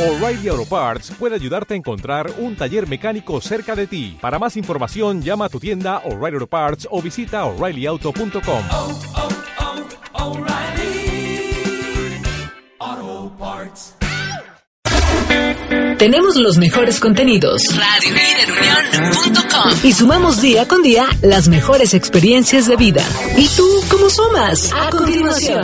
O'Reilly Auto Parts puede ayudarte a encontrar un taller mecánico cerca de ti. Para más información, llama a tu tienda O'Reilly Auto Parts o visita oreillyauto.com. oh, oh, Parts. Tenemos los mejores contenidos. RadioLíderUnión.com Y sumamos día con día las mejores experiencias de vida. ¿Y tú cómo sumas? A continuación.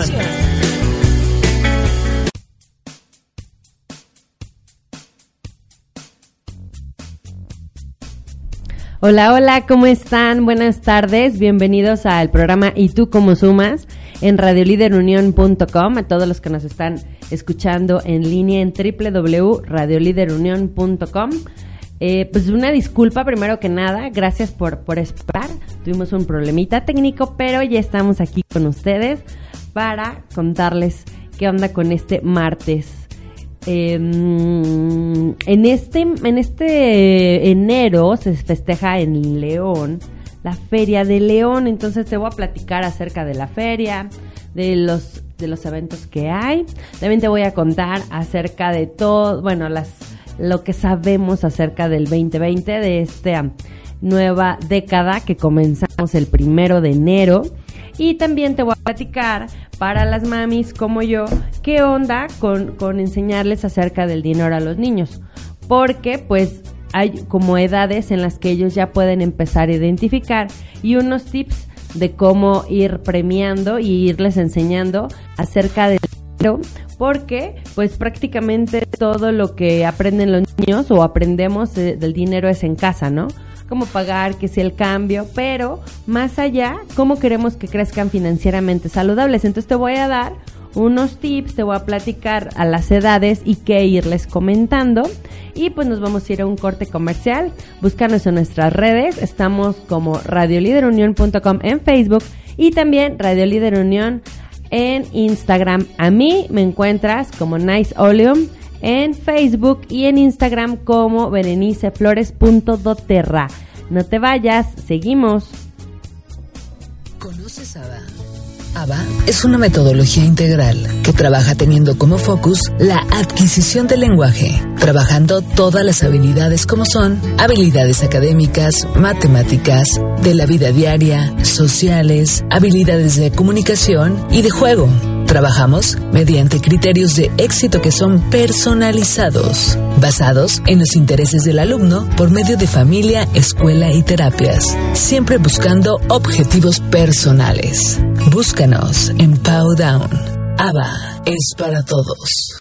Hola, hola, ¿cómo están? Buenas tardes, bienvenidos al programa ¿Y tú cómo sumas? en radioliderunión.com, a todos los que nos están escuchando en línea en www.radioliderunión.com. Eh, pues una disculpa primero que nada, gracias por, por esperar. Tuvimos un problemita técnico, pero ya estamos aquí con ustedes para contarles qué onda con este martes. Eh, en este en este enero se festeja en León la feria de León. Entonces te voy a platicar acerca de la feria de los de los eventos que hay. También te voy a contar acerca de todo bueno las lo que sabemos acerca del 2020 de esta nueva década que comenzamos el primero de enero y también te voy a platicar para las mamis como yo, qué onda con, con enseñarles acerca del dinero a los niños. Porque pues hay como edades en las que ellos ya pueden empezar a identificar y unos tips de cómo ir premiando y irles enseñando acerca del dinero porque pues prácticamente todo lo que aprenden los niños o aprendemos de, del dinero es en casa, ¿no? Cómo pagar, que sea el cambio, pero más allá, cómo queremos que crezcan financieramente saludables. Entonces te voy a dar unos tips, te voy a platicar a las edades y qué irles comentando. Y pues nos vamos a ir a un corte comercial. Búscanos en nuestras redes. Estamos como radioliderunión.com en Facebook y también Radio Líder Unión en Instagram. A mí me encuentras como Nice Oleum en Facebook y en Instagram como bereniceflores.doterra. No te vayas, seguimos. ¿Conoces ABA? ABA es una metodología integral que trabaja teniendo como focus la adquisición del lenguaje, trabajando todas las habilidades como son habilidades académicas, matemáticas, de la vida diaria, sociales, habilidades de comunicación y de juego. Trabajamos mediante criterios de éxito que son personalizados, basados en los intereses del alumno por medio de familia, escuela y terapias, siempre buscando objetivos personales. Búscanos en Powdown. ABA es para todos.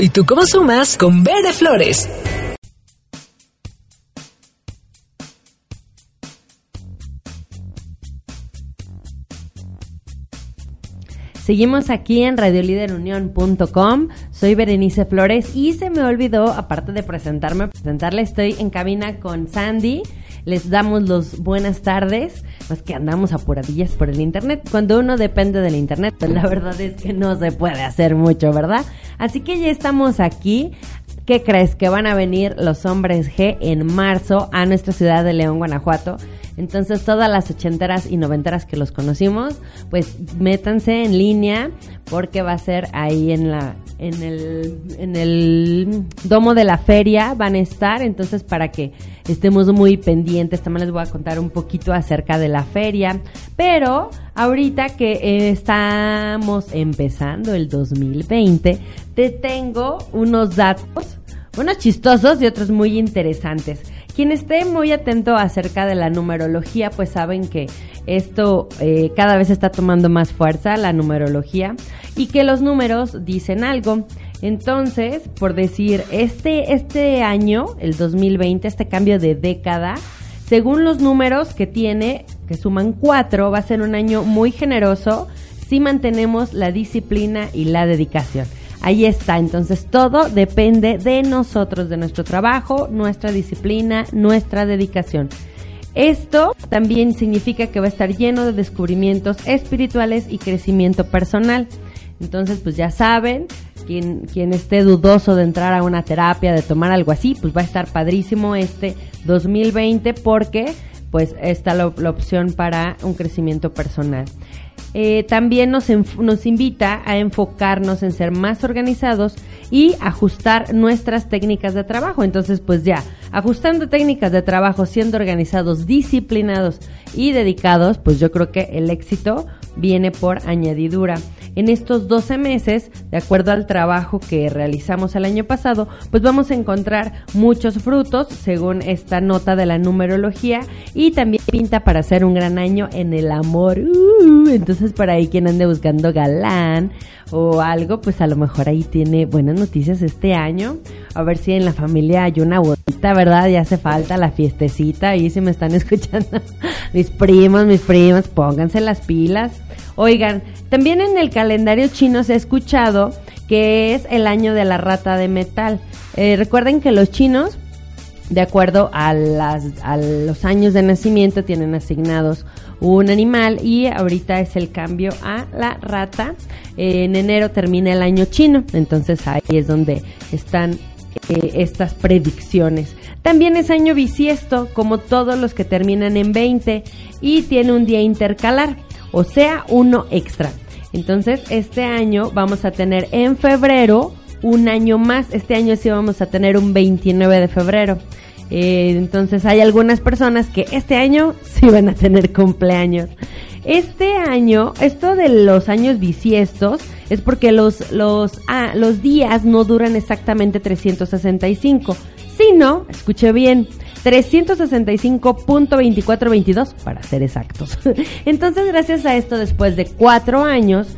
Y tú cómo sumas con Bere Flores. Seguimos aquí en radioliderunión.com. Soy Berenice Flores y se me olvidó, aparte de presentarme, presentarle, estoy en cabina con Sandy. Les damos los buenas tardes. Más que andamos apuradillas por el internet. Cuando uno depende del internet, pues la verdad es que no se puede hacer mucho, ¿verdad? Así que ya estamos aquí. ¿Qué crees? Que van a venir los hombres G en marzo a nuestra ciudad de León, Guanajuato. Entonces todas las ochenteras y noventeras que los conocimos, pues métanse en línea porque va a ser ahí en la en el en el domo de la feria van a estar, entonces para que estemos muy pendientes, también les voy a contar un poquito acerca de la feria, pero ahorita que estamos empezando el 2020, te tengo unos datos unos chistosos y otros muy interesantes. Quien esté muy atento acerca de la numerología, pues saben que esto eh, cada vez está tomando más fuerza, la numerología, y que los números dicen algo. Entonces, por decir, este, este año, el 2020, este cambio de década, según los números que tiene, que suman cuatro, va a ser un año muy generoso si mantenemos la disciplina y la dedicación. Ahí está, entonces todo depende de nosotros, de nuestro trabajo, nuestra disciplina, nuestra dedicación. Esto también significa que va a estar lleno de descubrimientos espirituales y crecimiento personal. Entonces, pues ya saben, quien, quien esté dudoso de entrar a una terapia, de tomar algo así, pues va a estar padrísimo este 2020 porque pues está la, la opción para un crecimiento personal. Eh, también nos, nos invita a enfocarnos en ser más organizados y ajustar nuestras técnicas de trabajo. Entonces, pues ya, ajustando técnicas de trabajo, siendo organizados, disciplinados y dedicados, pues yo creo que el éxito viene por añadidura. En estos 12 meses, de acuerdo al trabajo que realizamos el año pasado, pues vamos a encontrar muchos frutos según esta nota de la numerología y también pinta para ser un gran año en el amor. Uh, entonces, para ahí quien ande buscando galán o algo, pues a lo mejor ahí tiene buenas noticias este año. A ver si en la familia hay una bonita, ¿verdad? Ya hace falta la fiestecita. Ahí si me están escuchando mis primos, mis primas, pónganse las pilas. Oigan, también en el calendario chino se ha escuchado que es el año de la rata de metal. Eh, recuerden que los chinos de acuerdo a, las, a los años de nacimiento tienen asignados un animal y ahorita es el cambio a la rata. Eh, en enero termina el año chino, entonces ahí es donde están eh, estas predicciones. También es año bisiesto, como todos los que terminan en 20 y tiene un día intercalar, o sea, uno extra. Entonces, este año vamos a tener en febrero un año más. Este año sí vamos a tener un 29 de febrero. Eh, entonces hay algunas personas que este año sí van a tener cumpleaños. Este año, esto de los años bisiestos, es porque los, los, ah, los días no duran exactamente 365, sino, escuche bien, 365.2422 para ser exactos. Entonces, gracias a esto, después de cuatro años,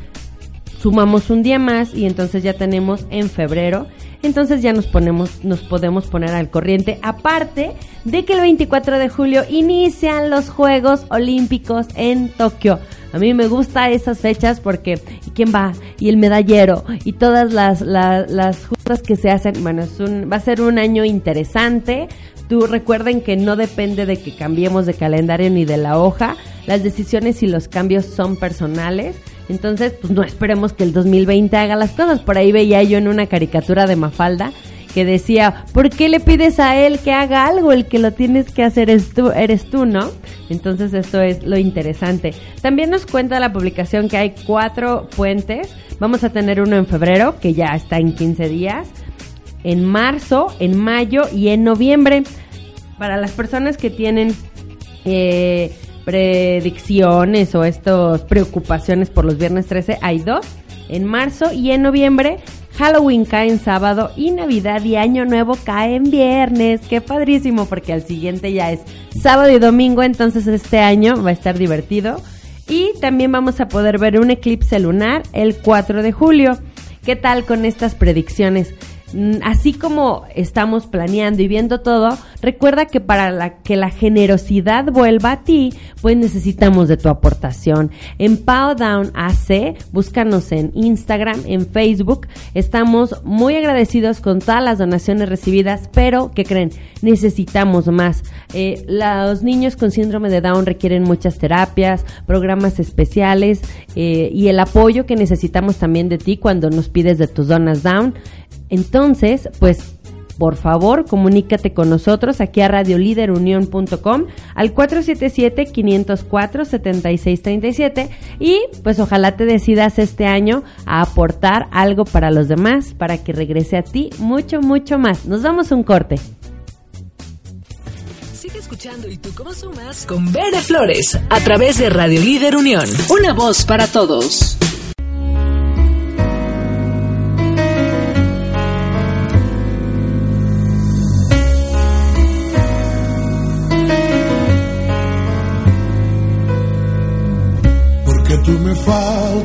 sumamos un día más y entonces ya tenemos en febrero. Entonces ya nos ponemos, nos podemos poner al corriente. Aparte de que el 24 de julio inician los Juegos Olímpicos en Tokio. A mí me gusta esas fechas porque ¿y quién va? Y el medallero y todas las, las, las justas que se hacen. Bueno, es un, va a ser un año interesante. Tú recuerden que no depende de que cambiemos de calendario ni de la hoja. Las decisiones y los cambios son personales. Entonces, pues no esperemos que el 2020 haga las cosas. Por ahí veía yo en una caricatura de Mafalda que decía, ¿por qué le pides a él que haga algo? El que lo tienes que hacer es tú, eres tú, ¿no? Entonces esto es lo interesante. También nos cuenta la publicación que hay cuatro puentes. Vamos a tener uno en febrero, que ya está en 15 días, en marzo, en mayo y en noviembre. Para las personas que tienen eh, predicciones o estas preocupaciones por los viernes 13, hay dos, en marzo y en noviembre. Halloween cae en sábado y Navidad y Año Nuevo cae en viernes. Qué padrísimo porque al siguiente ya es sábado y domingo, entonces este año va a estar divertido. Y también vamos a poder ver un eclipse lunar el 4 de julio. ¿Qué tal con estas predicciones? Mm, Así como estamos planeando y viendo todo, recuerda que para la, que la generosidad vuelva a ti, pues necesitamos de tu aportación. En Pow Down AC, búscanos en Instagram, en Facebook. Estamos muy agradecidos con todas las donaciones recibidas, pero ¿qué creen? Necesitamos más. Eh, los niños con síndrome de Down requieren muchas terapias, programas especiales eh, y el apoyo que necesitamos también de ti cuando nos pides de tus donas Down. Entonces, pues por favor, comunícate con nosotros aquí a radioliderunión.com al 477-504-7637 y pues ojalá te decidas este año a aportar algo para los demás para que regrese a ti mucho, mucho más. Nos damos un corte. Sigue escuchando y tú cómo sumas con Bere Flores a través de Radio. Una voz para todos.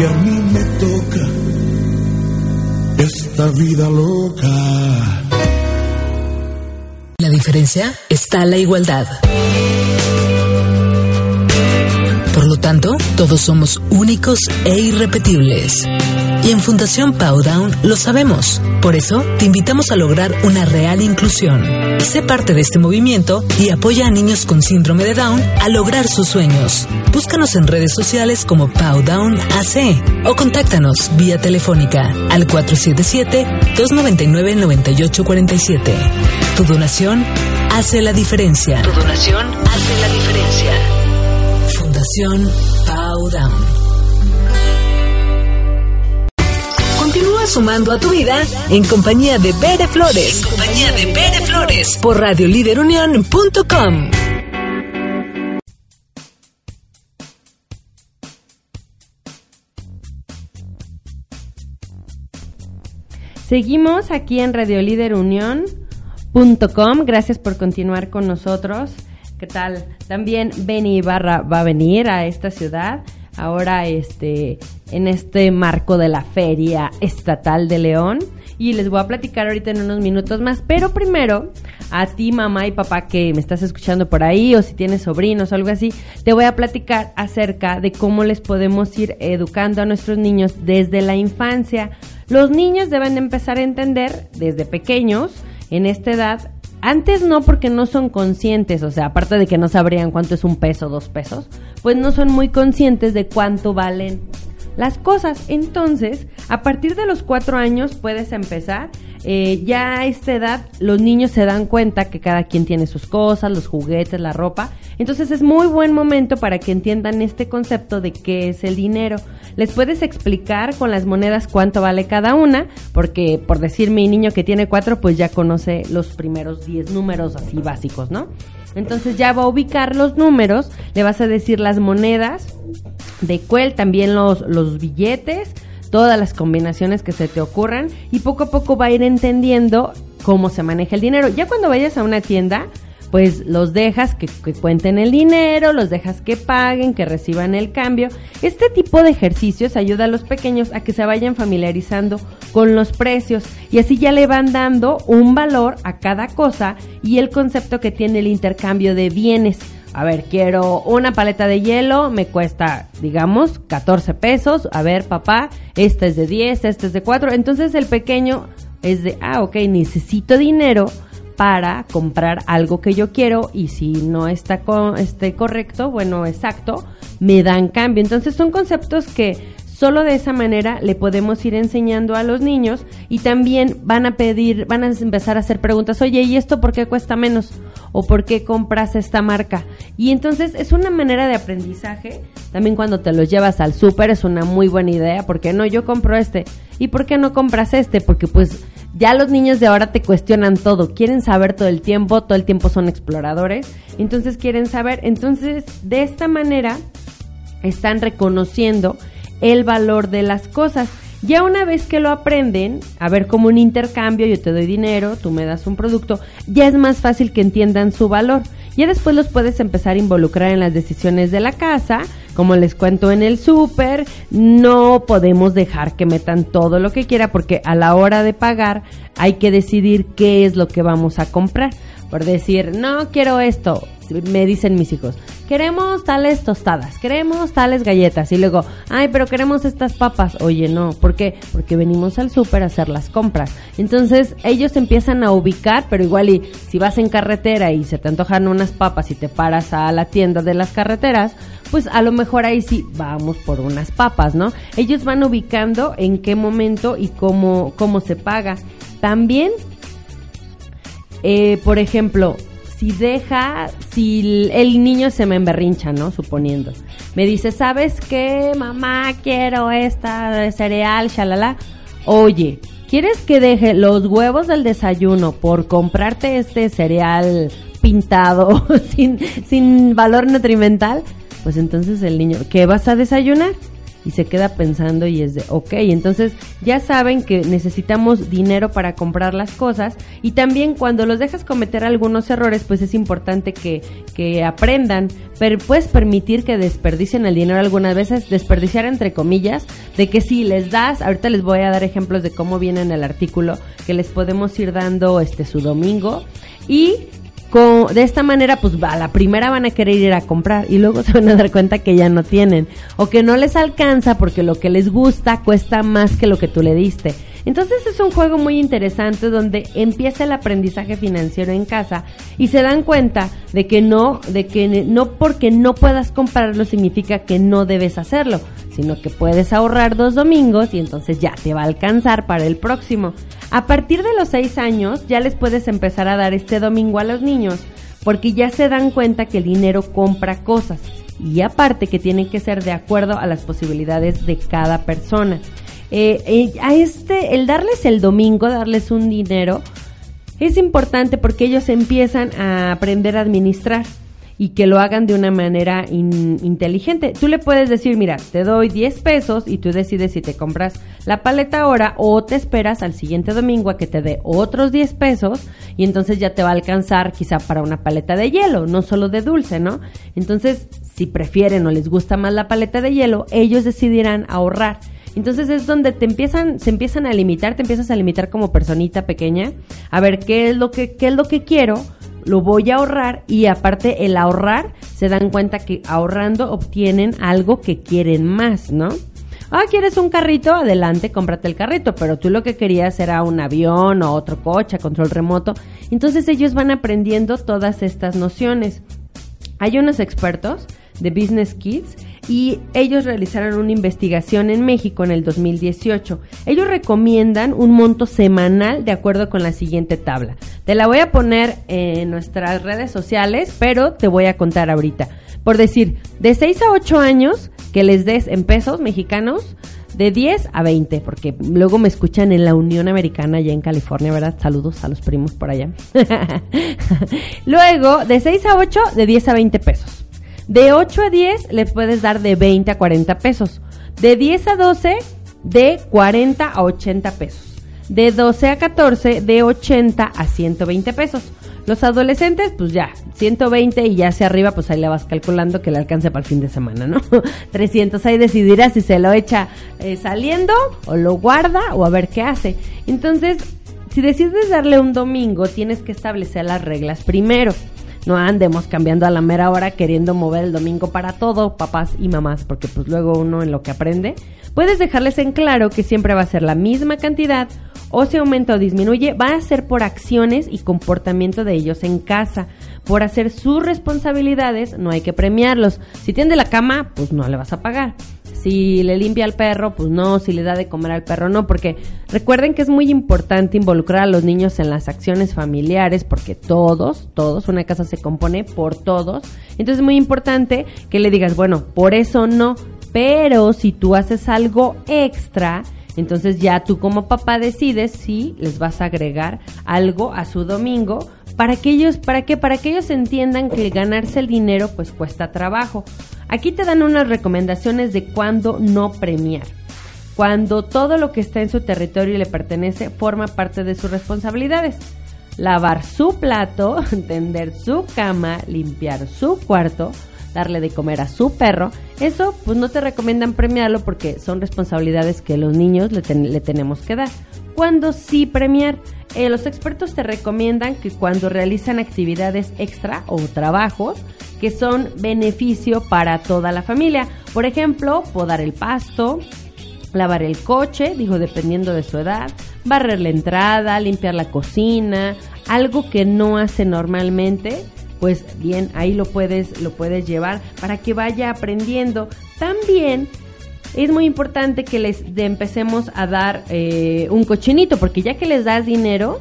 Que a mí me toca esta vida loca. La diferencia está la igualdad. Por lo tanto, todos somos únicos e irrepetibles. Y en Fundación Pau Down lo sabemos. Por eso, te invitamos a lograr una real inclusión. Sé parte de este movimiento y apoya a niños con síndrome de Down a lograr sus sueños. Búscanos en redes sociales como Pau Down AC o contáctanos vía telefónica al 477-299-9847. Tu donación hace la diferencia. Tu donación hace la diferencia. Fundación Pau Continúa sumando a tu vida en compañía de Bere Flores. En compañía de Bere Flores. Por radioliderunión.com. Seguimos aquí en radioliderunión.com. Gracias por continuar con nosotros. ¿Qué tal? También Benny Ibarra va a venir a esta ciudad. Ahora este en este marco de la Feria Estatal de León y les voy a platicar ahorita en unos minutos más, pero primero a ti mamá y papá que me estás escuchando por ahí o si tienes sobrinos o algo así, te voy a platicar acerca de cómo les podemos ir educando a nuestros niños desde la infancia. Los niños deben de empezar a entender desde pequeños, en esta edad, antes no porque no son conscientes, o sea, aparte de que no sabrían cuánto es un peso, dos pesos, pues no son muy conscientes de cuánto valen las cosas. Entonces, a partir de los cuatro años puedes empezar. Eh, ya a esta edad los niños se dan cuenta que cada quien tiene sus cosas, los juguetes, la ropa. Entonces es muy buen momento para que entiendan este concepto de qué es el dinero. Les puedes explicar con las monedas cuánto vale cada una, porque por decir mi niño que tiene cuatro, pues ya conoce los primeros diez números así básicos, ¿no? Entonces ya va a ubicar los números, le vas a decir las monedas, de cuál también los, los billetes, todas las combinaciones que se te ocurran y poco a poco va a ir entendiendo cómo se maneja el dinero. Ya cuando vayas a una tienda, pues los dejas que, cuenten el dinero, los dejas que paguen, que reciban el cambio. Este tipo de ejercicios ayuda a los pequeños a que se vayan familiarizando con los precios y así ya le van dando un valor a cada cosa y el concepto que tiene el intercambio de bienes. A ver, quiero una paleta de hielo, me cuesta, digamos, 14 pesos. A ver, papá, esta es de 10, esta es de 4. Entonces el pequeño es de, ah, ok, necesito dinero para comprar algo que yo quiero y si no está este, correcto, bueno, exacto, me dan cambio. Entonces son conceptos que solo de esa manera le podemos ir enseñando a los niños y también van a pedir, van a empezar a hacer preguntas, oye, ¿y esto por qué cuesta menos? ¿O por qué compras esta marca? Y entonces es una manera de aprendizaje. También cuando te los llevas al súper es una muy buena idea, porque no, yo compro este. ¿Y por qué no compras este? Porque pues ya los niños de ahora te cuestionan todo, quieren saber todo el tiempo, todo el tiempo son exploradores, entonces quieren saber, entonces de esta manera están reconociendo el valor de las cosas. Ya una vez que lo aprenden, a ver como un intercambio, yo te doy dinero, tú me das un producto, ya es más fácil que entiendan su valor. Ya después los puedes empezar a involucrar en las decisiones de la casa, como les cuento en el súper, no podemos dejar que metan todo lo que quiera porque a la hora de pagar hay que decidir qué es lo que vamos a comprar. Por decir, no quiero esto, me dicen mis hijos, queremos tales tostadas, queremos tales galletas y luego, ay, pero queremos estas papas. Oye, no, ¿por qué? Porque venimos al súper a hacer las compras. Entonces ellos empiezan a ubicar, pero igual y si vas en carretera y se te antojan unas papas y te paras a la tienda de las carreteras, pues a lo mejor ahí sí vamos por unas papas, ¿no? Ellos van ubicando en qué momento y cómo, cómo se paga. También, eh, por ejemplo, si deja, si el niño se me emberrincha, ¿no? Suponiendo. Me dice, ¿sabes qué, mamá? Quiero esta cereal, shalala. Oye, ¿quieres que deje los huevos del desayuno por comprarte este cereal pintado sin, sin valor nutrimental? Pues entonces el niño, ¿qué vas a desayunar? Y se queda pensando y es de, ok, entonces ya saben que necesitamos dinero para comprar las cosas y también cuando los dejas cometer algunos errores, pues es importante que, que aprendan, pero puedes permitir que desperdicien el dinero algunas veces, desperdiciar entre comillas, de que si les das, ahorita les voy a dar ejemplos de cómo viene en el artículo, que les podemos ir dando este su domingo y con- de esta manera, pues a la primera van a querer ir a comprar y luego se van a dar cuenta que ya no tienen o que no les alcanza porque lo que les gusta cuesta más que lo que tú le diste. Entonces es un juego muy interesante donde empieza el aprendizaje financiero en casa y se dan cuenta de que no, de que no porque no puedas comprarlo significa que no debes hacerlo, sino que puedes ahorrar dos domingos y entonces ya te va a alcanzar para el próximo. A partir de los seis años ya les puedes empezar a dar este domingo a los niños porque ya se dan cuenta que el dinero compra cosas y aparte que tienen que ser de acuerdo a las posibilidades de cada persona. Eh, eh, a este, el darles el domingo, darles un dinero, es importante porque ellos empiezan a aprender a administrar y que lo hagan de una manera in- inteligente. Tú le puedes decir, mira, te doy 10 pesos y tú decides si te compras la paleta ahora o te esperas al siguiente domingo a que te dé otros 10 pesos y entonces ya te va a alcanzar quizá para una paleta de hielo, no solo de dulce, ¿no? Entonces, si prefieren o les gusta más la paleta de hielo, ellos decidirán ahorrar. Entonces es donde te empiezan, se empiezan a limitar, te empiezas a limitar como personita pequeña, a ver qué es lo que, qué es lo que quiero, lo voy a ahorrar y aparte el ahorrar se dan cuenta que ahorrando obtienen algo que quieren más, ¿no? Ah, ¿quieres un carrito? Adelante, cómprate el carrito, pero tú lo que querías era un avión o otro coche a control remoto. Entonces ellos van aprendiendo todas estas nociones. Hay unos expertos de Business Kids y ellos realizaron una investigación en México en el 2018. Ellos recomiendan un monto semanal de acuerdo con la siguiente tabla. Te la voy a poner en nuestras redes sociales, pero te voy a contar ahorita. Por decir, de 6 a 8 años que les des en pesos mexicanos, de 10 a 20, porque luego me escuchan en la Unión Americana, allá en California, ¿verdad? Saludos a los primos por allá. luego, de 6 a 8, de 10 a 20 pesos. De 8 a 10, le puedes dar de 20 a 40 pesos. De 10 a 12, de 40 a 80 pesos. De 12 a 14, de 80 a 120 pesos. Los adolescentes, pues ya, 120 y ya hacia arriba, pues ahí le vas calculando que le alcance para el fin de semana, ¿no? 300, ahí decidirá si se lo echa eh, saliendo o lo guarda o a ver qué hace. Entonces, si decides darle un domingo, tienes que establecer las reglas primero. No andemos cambiando a la mera hora queriendo mover el domingo para todo, papás y mamás, porque pues luego uno en lo que aprende. Puedes dejarles en claro que siempre va a ser la misma cantidad o si aumenta o disminuye, va a ser por acciones y comportamiento de ellos en casa. Por hacer sus responsabilidades, no hay que premiarlos. Si tiende la cama, pues no le vas a pagar. Si le limpia al perro, pues no. Si le da de comer al perro, no. Porque recuerden que es muy importante involucrar a los niños en las acciones familiares, porque todos, todos, una casa se compone por todos. Entonces es muy importante que le digas, bueno, por eso no. Pero si tú haces algo extra, entonces ya tú como papá decides si les vas a agregar algo a su domingo para que ellos, para que, para que ellos entiendan que ganarse el dinero pues cuesta trabajo. Aquí te dan unas recomendaciones de cuándo no premiar. Cuando todo lo que está en su territorio le pertenece forma parte de sus responsabilidades. Lavar su plato, tender su cama, limpiar su cuarto, darle de comer a su perro, eso pues no te recomiendan premiarlo porque son responsabilidades que los niños le, le tenemos que dar. Cuando sí premiar, Eh, los expertos te recomiendan que cuando realizan actividades extra o trabajos que son beneficio para toda la familia, por ejemplo, podar el pasto, lavar el coche, digo, dependiendo de su edad, barrer la entrada, limpiar la cocina, algo que no hace normalmente, pues bien, ahí lo puedes, lo puedes llevar para que vaya aprendiendo. También es muy importante que les empecemos a dar eh, un cochinito, porque ya que les das dinero,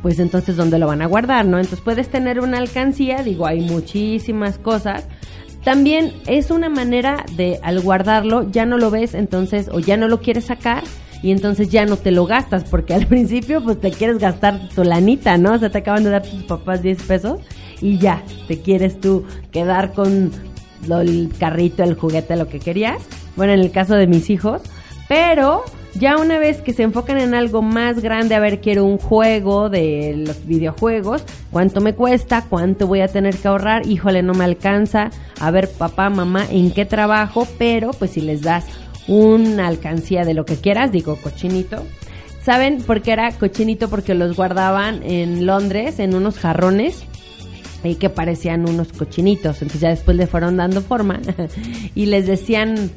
pues entonces dónde lo van a guardar, ¿no? Entonces puedes tener una alcancía, digo, hay muchísimas cosas. También es una manera de al guardarlo ya no lo ves, entonces o ya no lo quieres sacar y entonces ya no te lo gastas porque al principio pues te quieres gastar tu lanita, ¿no? O sea, te acaban de dar tus papás 10 pesos y ya te quieres tú quedar con el carrito, el juguete, lo que querías. Bueno, en el caso de mis hijos, pero ya una vez que se enfocan en algo más grande, a ver, quiero un juego de los videojuegos, ¿cuánto me cuesta? ¿Cuánto voy a tener que ahorrar? Híjole, no me alcanza. A ver, papá, mamá, ¿en qué trabajo? Pero pues si les das una alcancía de lo que quieras, digo cochinito. ¿Saben por qué era cochinito? Porque los guardaban en Londres en unos jarrones y que parecían unos cochinitos. Entonces ya después le fueron dando forma y les decían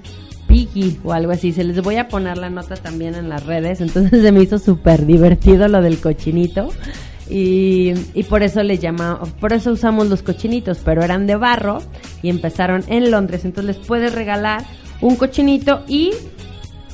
Piggy o algo así. Se les voy a poner la nota también en las redes. Entonces se me hizo súper divertido lo del cochinito. Y, y por eso le llamamos, por eso usamos los cochinitos, pero eran de barro y empezaron en Londres. Entonces les puedes regalar un cochinito y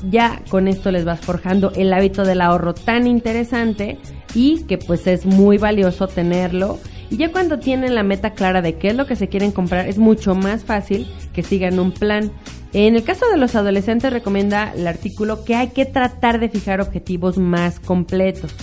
ya con esto les vas forjando el hábito del ahorro tan interesante y que pues es muy valioso tenerlo. Y ya cuando tienen la meta clara de qué es lo que se quieren comprar, es mucho más fácil que sigan un plan. En el caso de los adolescentes recomienda el artículo que hay que tratar de fijar objetivos más completos,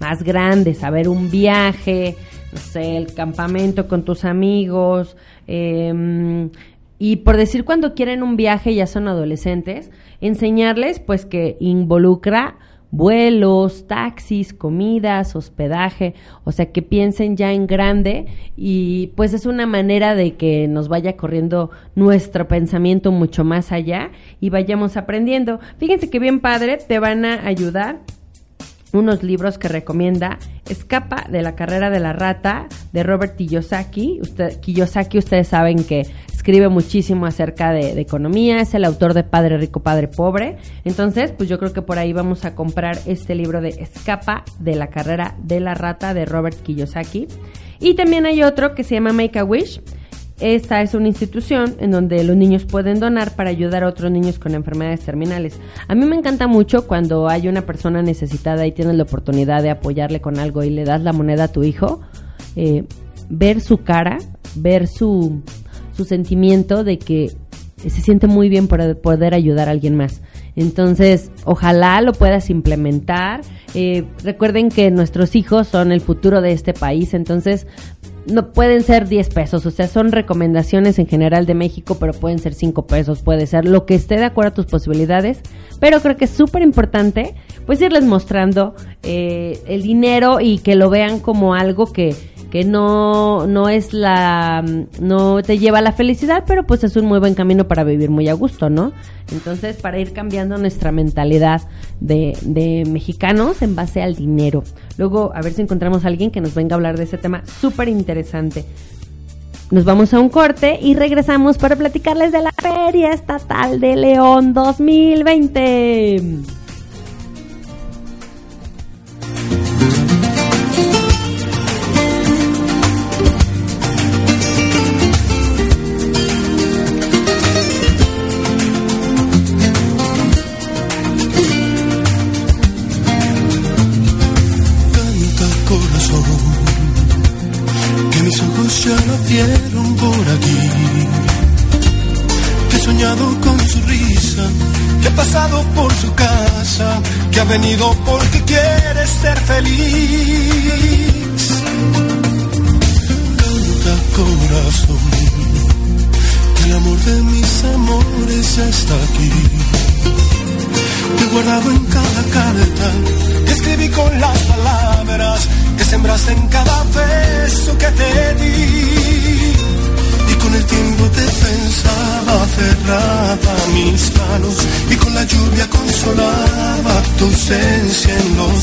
más grandes, saber un viaje, no sé, el campamento con tus amigos, eh, y por decir cuando quieren un viaje, ya son adolescentes, enseñarles pues que involucra vuelos, taxis, comidas, hospedaje, o sea, que piensen ya en grande y pues es una manera de que nos vaya corriendo nuestro pensamiento mucho más allá y vayamos aprendiendo. Fíjense que bien padre, te van a ayudar unos libros que recomienda Escapa de la carrera de la rata de Robert Kiyosaki. Usted, Kiyosaki, ustedes saben que escribe muchísimo acerca de, de, economía, es el autor de Padre Rico, Padre Pobre. Entonces, pues yo creo que por ahí vamos a comprar este libro de Escapa de la carrera de la rata de Robert Kiyosaki. Y también hay otro que se llama Make a Wish esta es una institución en donde los niños pueden donar para ayudar a otros niños con enfermedades terminales. A mí me encanta mucho cuando hay una persona necesitada y tienes la oportunidad de apoyarle con algo y le das la moneda a tu hijo, eh, ver su cara, ver su, su sentimiento de que se siente muy bien por poder ayudar a alguien más. Entonces, ojalá lo puedas implementar. Eh, recuerden que nuestros hijos son el futuro de este país, entonces no pueden ser 10 pesos, o sea, son recomendaciones en general de México, pero pueden ser 5 pesos, puede ser lo que esté de acuerdo a tus posibilidades, pero creo que es súper importante pues irles mostrando eh, el dinero y que lo vean como algo que, que no, no es la, no te lleva a la felicidad, pero pues es un muy buen camino para vivir muy a gusto, ¿no? Entonces, para ir cambiando nuestra mentalidad de, de mexicanos en base al dinero. Luego, a ver si encontramos a alguien que nos venga a hablar de ese tema súper interesante. Nos vamos a un corte y regresamos para platicarles de la Feria Estatal de León 2020. Ha venido porque quiere ser feliz. Canta corazón, que el amor de mis amores ya está aquí. Te he guardado en cada carta, que escribí con las palabras que sembraste en cada beso que te di. Y con el tiempo te pensaba, cerraba mis manos y con la lluvia consolaba tu ausencia en los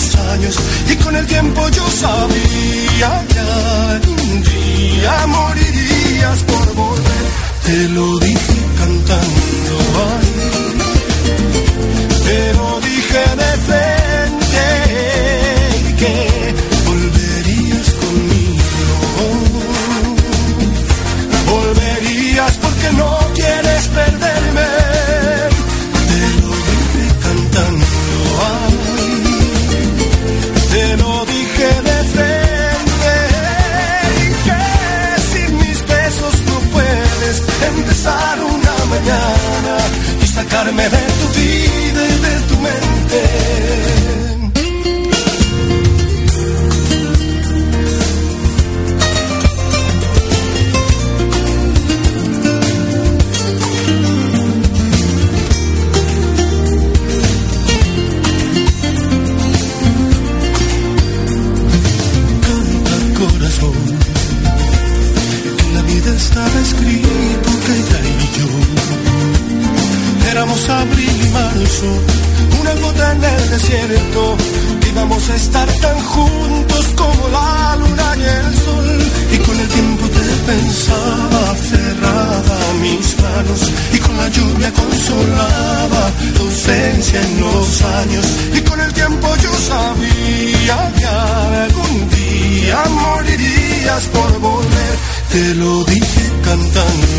Te lo dije cantando.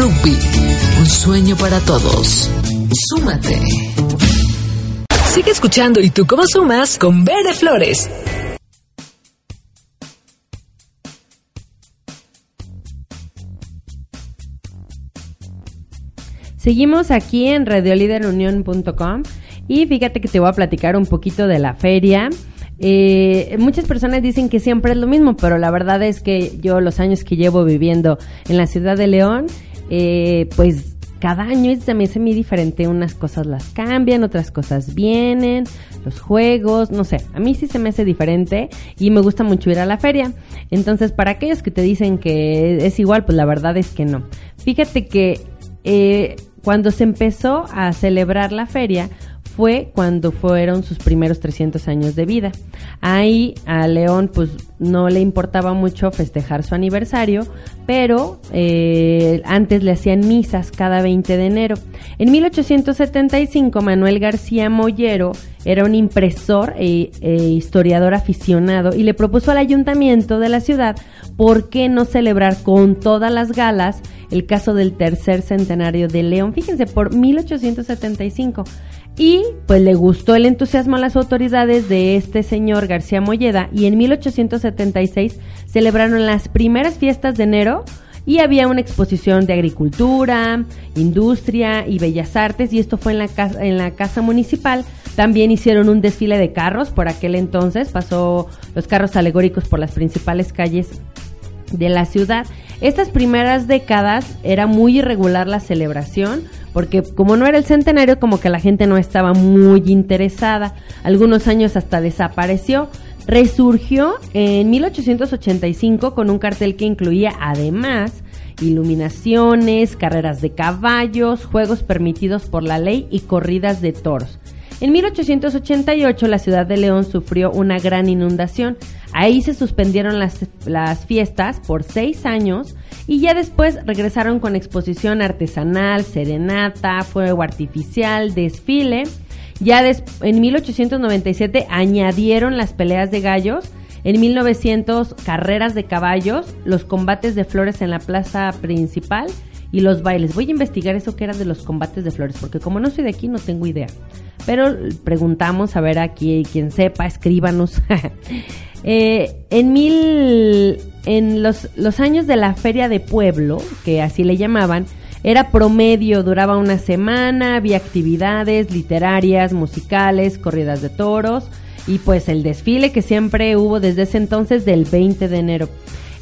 Rugby, un sueño para todos. Súmate. Sigue escuchando y tú cómo sumas con Bere Flores. Seguimos aquí en radioliderunión.com y fíjate que te voy a platicar un poquito de la feria. Eh, muchas personas dicen que siempre es lo mismo, pero la verdad es que yo los años que llevo viviendo en la ciudad de León, eh, pues cada año se me hace muy diferente. Unas cosas las cambian, otras cosas vienen, los juegos, no sé. A mí sí se me hace diferente y me gusta mucho ir a la feria. Entonces, para aquellos que te dicen que es igual, pues la verdad es que no. Fíjate que eh, cuando se empezó a celebrar la feria fue cuando fueron sus primeros 300 años de vida. Ahí a León pues no le importaba mucho festejar su aniversario, pero eh, antes le hacían misas cada 20 de enero. En 1875 Manuel García Mollero era un impresor e, e historiador aficionado y le propuso al ayuntamiento de la ciudad por qué no celebrar con todas las galas el caso del tercer centenario de León. Fíjense, por 1875. Y pues le gustó el entusiasmo a las autoridades de este señor García Molleda y en 1876 celebraron las primeras fiestas de enero y había una exposición de agricultura, industria y bellas artes y esto fue en la casa, en la casa municipal. También hicieron un desfile de carros por aquel entonces, pasó los carros alegóricos por las principales calles de la ciudad. Estas primeras décadas era muy irregular la celebración, porque como no era el centenario, como que la gente no estaba muy interesada. Algunos años hasta desapareció. Resurgió en 1885 con un cartel que incluía además iluminaciones, carreras de caballos, juegos permitidos por la ley y corridas de toros. En 1888 la ciudad de León sufrió una gran inundación. Ahí se suspendieron las, fiestas por seis años y ya después regresaron con exposición artesanal, serenata, fuego artificial, desfile. Ya en 1897 añadieron las peleas de gallos. En 1900 carreras de caballos, los combates de flores en la plaza principal y los bailes. Voy a investigar eso que era de los combates de flores, porque como no soy de aquí no tengo idea. Pero preguntamos a ver aquí quien sepa, escríbanos. Eh, en mil, en los, los años de la feria de pueblo, que así le llamaban, era promedio, duraba una semana, había actividades literarias, musicales, corridas de toros y pues el desfile que siempre hubo desde ese entonces del 20 de enero.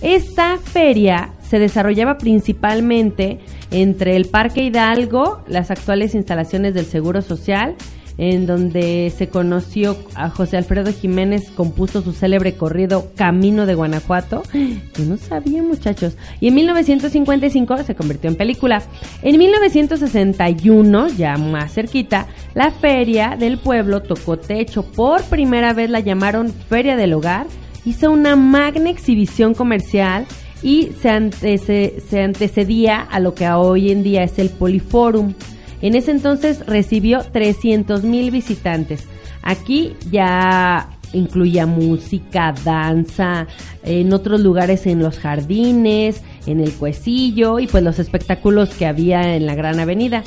Esta feria se desarrollaba principalmente entre el Parque Hidalgo, las actuales instalaciones del Seguro Social, en donde se conoció a José Alfredo Jiménez, compuso su célebre corrido Camino de Guanajuato. Yo no sabía, muchachos. Y en 1955 se convirtió en película. En 1961, ya más cerquita, la feria del pueblo tocó techo. Por primera vez la llamaron Feria del Hogar. Hizo una magna exhibición comercial y se, se antecedía a lo que hoy en día es el Poliforum. En ese entonces recibió 300 mil visitantes. Aquí ya incluía música, danza, en otros lugares en los jardines, en el cuecillo y pues los espectáculos que había en la Gran Avenida.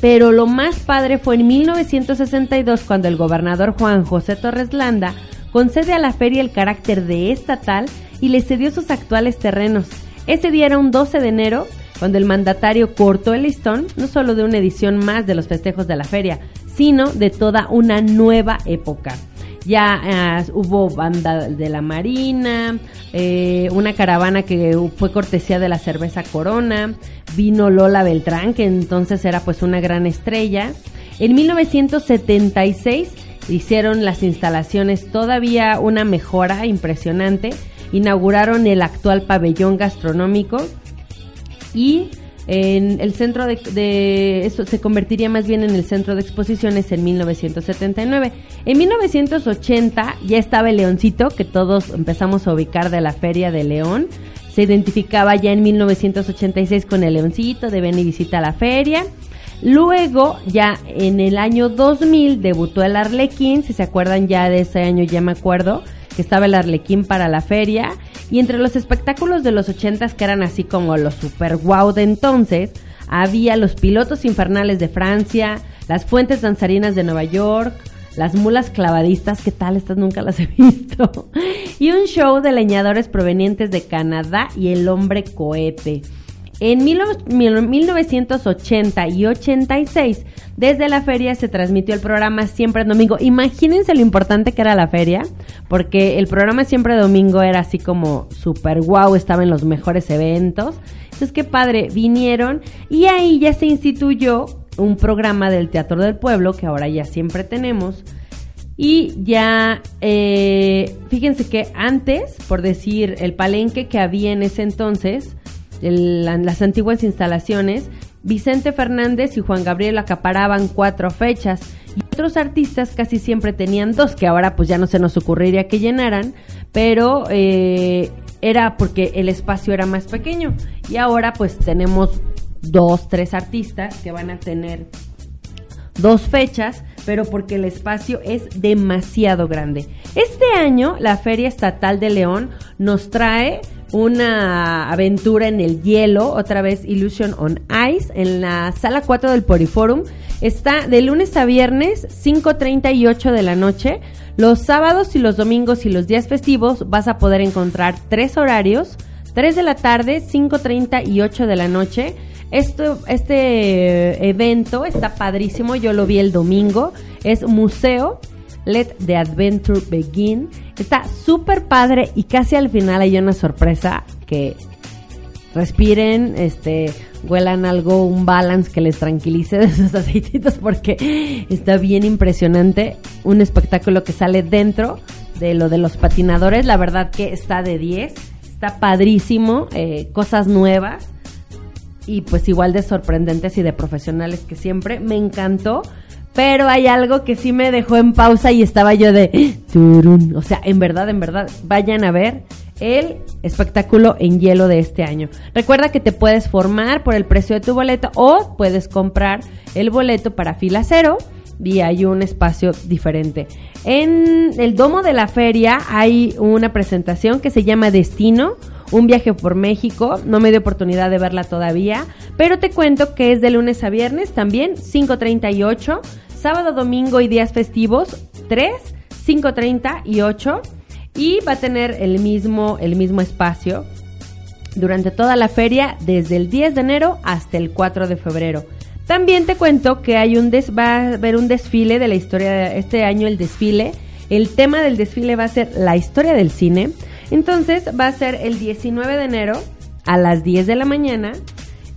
Pero lo más padre fue en 1962 cuando el gobernador Juan José Torres Landa concede a la feria el carácter de estatal y le cedió sus actuales terrenos. Ese día era un 12 de enero cuando el mandatario cortó el listón no solo de una edición más de los festejos de la feria, sino de toda una nueva época. Ya eh, hubo banda de la Marina, eh, una caravana que fue cortesía de la cerveza Corona, vino Lola Beltrán, que entonces era pues una gran estrella. En 1976 hicieron las instalaciones todavía una mejora impresionante, inauguraron el actual pabellón gastronómico y en el centro de, eso se convertiría más bien en el centro de exposiciones en 1979. En 1980 ya estaba el leoncito que todos empezamos a ubicar de la Feria de León. Se identificaba ya en 1986 con el leoncito de ven y visita la feria. Luego, ya en el año 2000 debutó el Arlequín, si se acuerdan ya de ese año ya me acuerdo que estaba el Arlequín para la feria y entre los espectáculos de los ochentas que eran así como los super wow de entonces, había los pilotos infernales de Francia, las fuentes danzarinas de Nueva York, las mulas clavadistas, ¿qué tal? Estas nunca las he visto. y un show de leñadores provenientes de Canadá y el hombre cohete. En 1980 y 86, desde la feria se transmitió el programa Siempre Domingo. Imagínense lo importante que era la feria, porque el programa Siempre Domingo era así como super wow, estaba en los mejores eventos. Entonces, qué padre, vinieron y ahí ya se instituyó un programa del Teatro del Pueblo, que ahora ya siempre tenemos. Y ya, eh, fíjense que antes, por decir, el palenque que había en ese entonces, las antiguas instalaciones, Vicente Fernández y Juan Gabriel acaparaban cuatro fechas y otros artistas casi siempre tenían dos, que ahora pues ya no se nos ocurriría que llenaran, pero eh, era porque el espacio era más pequeño y ahora pues tenemos dos, tres artistas que van a tener dos fechas, pero porque el espacio es demasiado grande. Este año la Feria Estatal de León nos trae una aventura en el hielo, otra vez Illusion on Ice, en la sala 4 del Poriforum. Está de lunes a viernes, 5.30 y 8 de la noche. Los sábados y los domingos y los días festivos vas a poder encontrar tres horarios, 3 de la tarde, 5.30 y 8 de la noche. Esto, este evento está padrísimo, yo lo vi el domingo. Es museo Let the Adventure Begin. Está súper padre y casi al final hay una sorpresa que respiren, este, huelan algo, un balance que les tranquilice de esos aceititos porque está bien impresionante. Un espectáculo que sale dentro de lo de los patinadores. La verdad que está de 10. Está padrísimo, eh, cosas nuevas y pues igual de sorprendentes y de profesionales que siempre. Me encantó. Pero hay algo que sí me dejó en pausa y estaba yo de... O sea, en verdad, en verdad, vayan a ver el espectáculo en hielo de este año. Recuerda que te puedes formar por el precio de tu boleto o puedes comprar el boleto para fila cero y hay un espacio diferente. En el domo de la feria hay una presentación que se llama Destino, Un viaje por México. No me dio oportunidad de verla todavía, pero te cuento que es de lunes a viernes también, 5.30 y 8. Sábado, domingo y días festivos, 3, 5.30 y 8. Y va a tener el mismo, el mismo espacio durante toda la feria desde el 10 de enero hasta el 4 de febrero. También te cuento que hay un des va a haber un desfile de la historia de este año el desfile. El tema del desfile va a ser la historia del cine. Entonces va a ser el 19 de enero a las 10 de la mañana.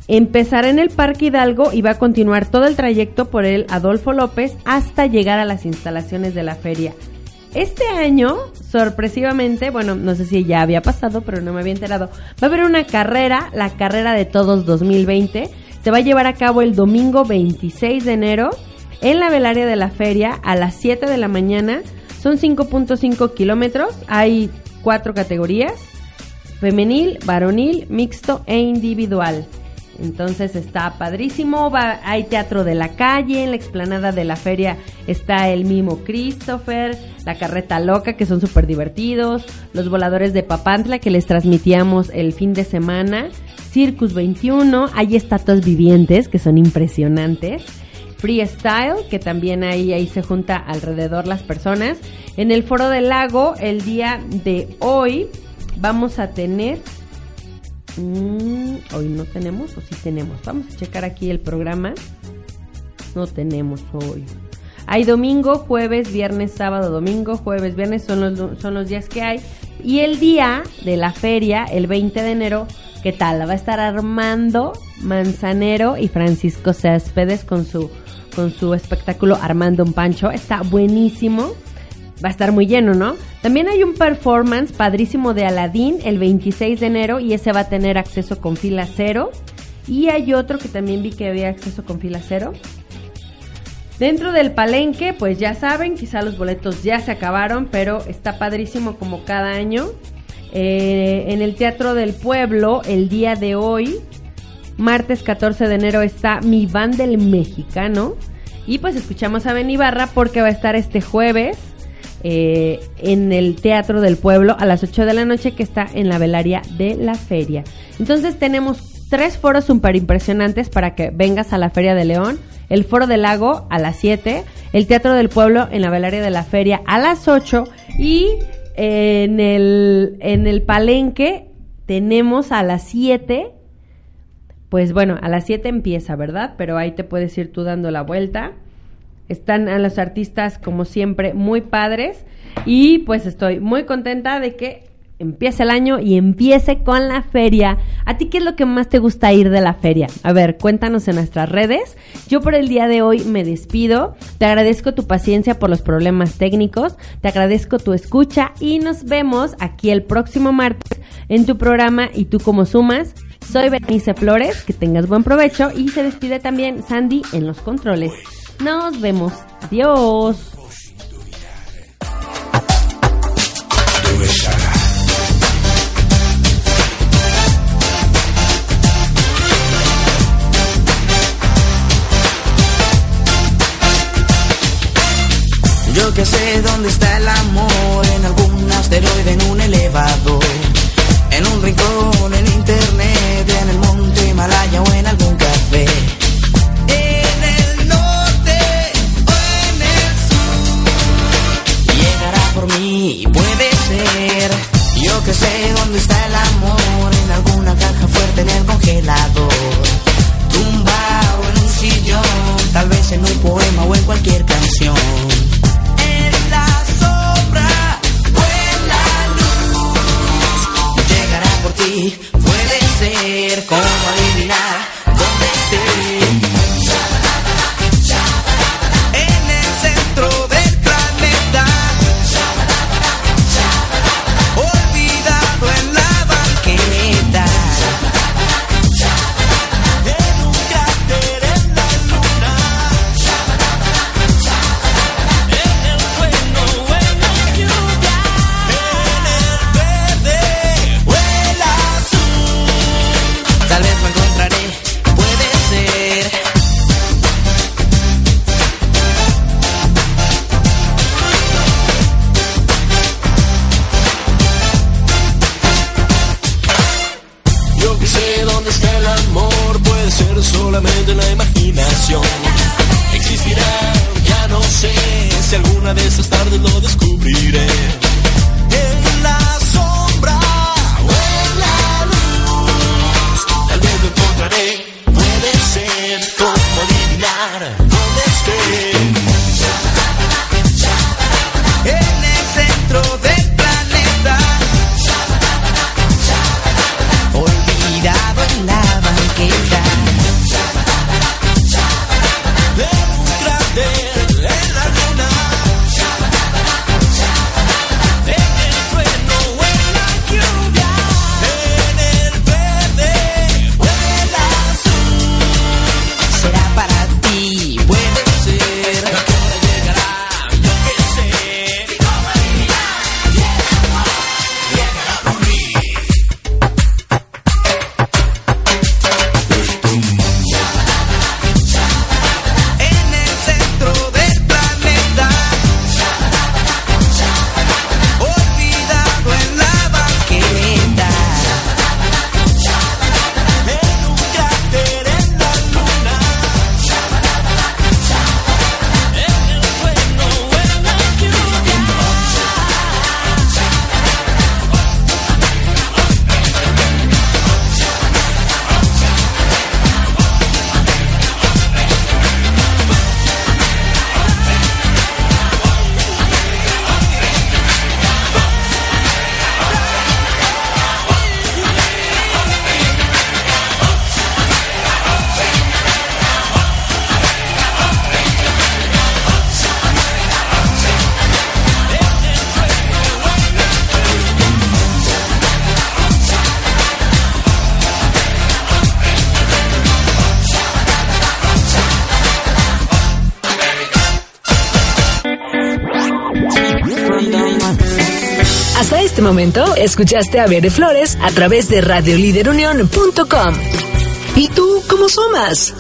Empezará en el Parque Hidalgo y va a continuar todo el trayecto por el Adolfo López hasta llegar a las instalaciones de la feria. Este año, sorpresivamente, bueno, no sé si ya había pasado, pero no me había enterado, va a haber una carrera, la carrera de todos 2020. Se va a llevar a cabo el domingo 26 de enero en la velaria de la feria a las 7 de la mañana. Son 5.5 kilómetros, hay cuatro categorías, femenil, varonil, mixto e individual. Entonces está padrísimo, hay teatro de la calle, en la explanada de la feria está el mimo Christopher, la carreta loca que son súper divertidos, los voladores de Papantla que les transmitíamos el fin de semana, Circus 21, hay estatuas vivientes que son impresionantes, Freestyle que también ahí, ahí se junta alrededor las personas, en el foro del lago el día de hoy vamos a tener Mm, hoy no tenemos o sí tenemos. Vamos a checar aquí el programa. No tenemos hoy. Hay domingo, jueves, viernes, sábado, domingo, jueves, viernes son los, son los días que hay. Y el día de la feria, el 20 de enero, ¿qué tal? Va a estar Armando Manzanero y Francisco Céspedes con su, con su espectáculo Armando un Pancho. Está buenísimo va a estar muy lleno, ¿no? También hay un performance padrísimo de Aladdin el 26 de enero y ese va a tener acceso con fila cero. Y hay otro que también vi que había acceso con fila cero. Dentro del palenque, pues ya saben, quizá los boletos ya se acabaron, pero está padrísimo como cada año. Eh, en el Teatro del Pueblo, el día de hoy, martes 14 de enero, está Mi Van del Mexicano. Y pues escuchamos a Ben Ibarra porque va a estar este jueves eh, en el Teatro del Pueblo a las 8 de la noche que está en la velaria de la feria. Entonces tenemos tres foros super impresionantes para que vengas a la Feria de León. El Foro del Lago a las 7, el Teatro del Pueblo en la velaria de la feria a las 8 y en el, en el Palenque tenemos a las 7 pues bueno, a las 7 empieza, ¿verdad? Pero ahí te puedes ir tú dando la vuelta. Están a los artistas, como siempre, muy padres. Y pues estoy muy contenta de que empiece el año y empiece con la feria. ¿A ti qué es lo que más te gusta ir de la feria? A ver, cuéntanos en nuestras redes. Yo por el día de hoy me despido. Te agradezco tu paciencia por los problemas técnicos. Te agradezco tu escucha y nos vemos aquí el próximo martes en tu programa y tú como sumas. Soy Bernice Flores, que tengas buen provecho y se despide también Sandy en los controles. Nos vemos. Adiós. Yo que sé dónde está el amor, en algún asteroide, en un elevador, en un rincón, en un poema o en cualquier canción. Escuchaste a Bere Flores a través de radiolíderunión.com. ¿Y tú cómo somas?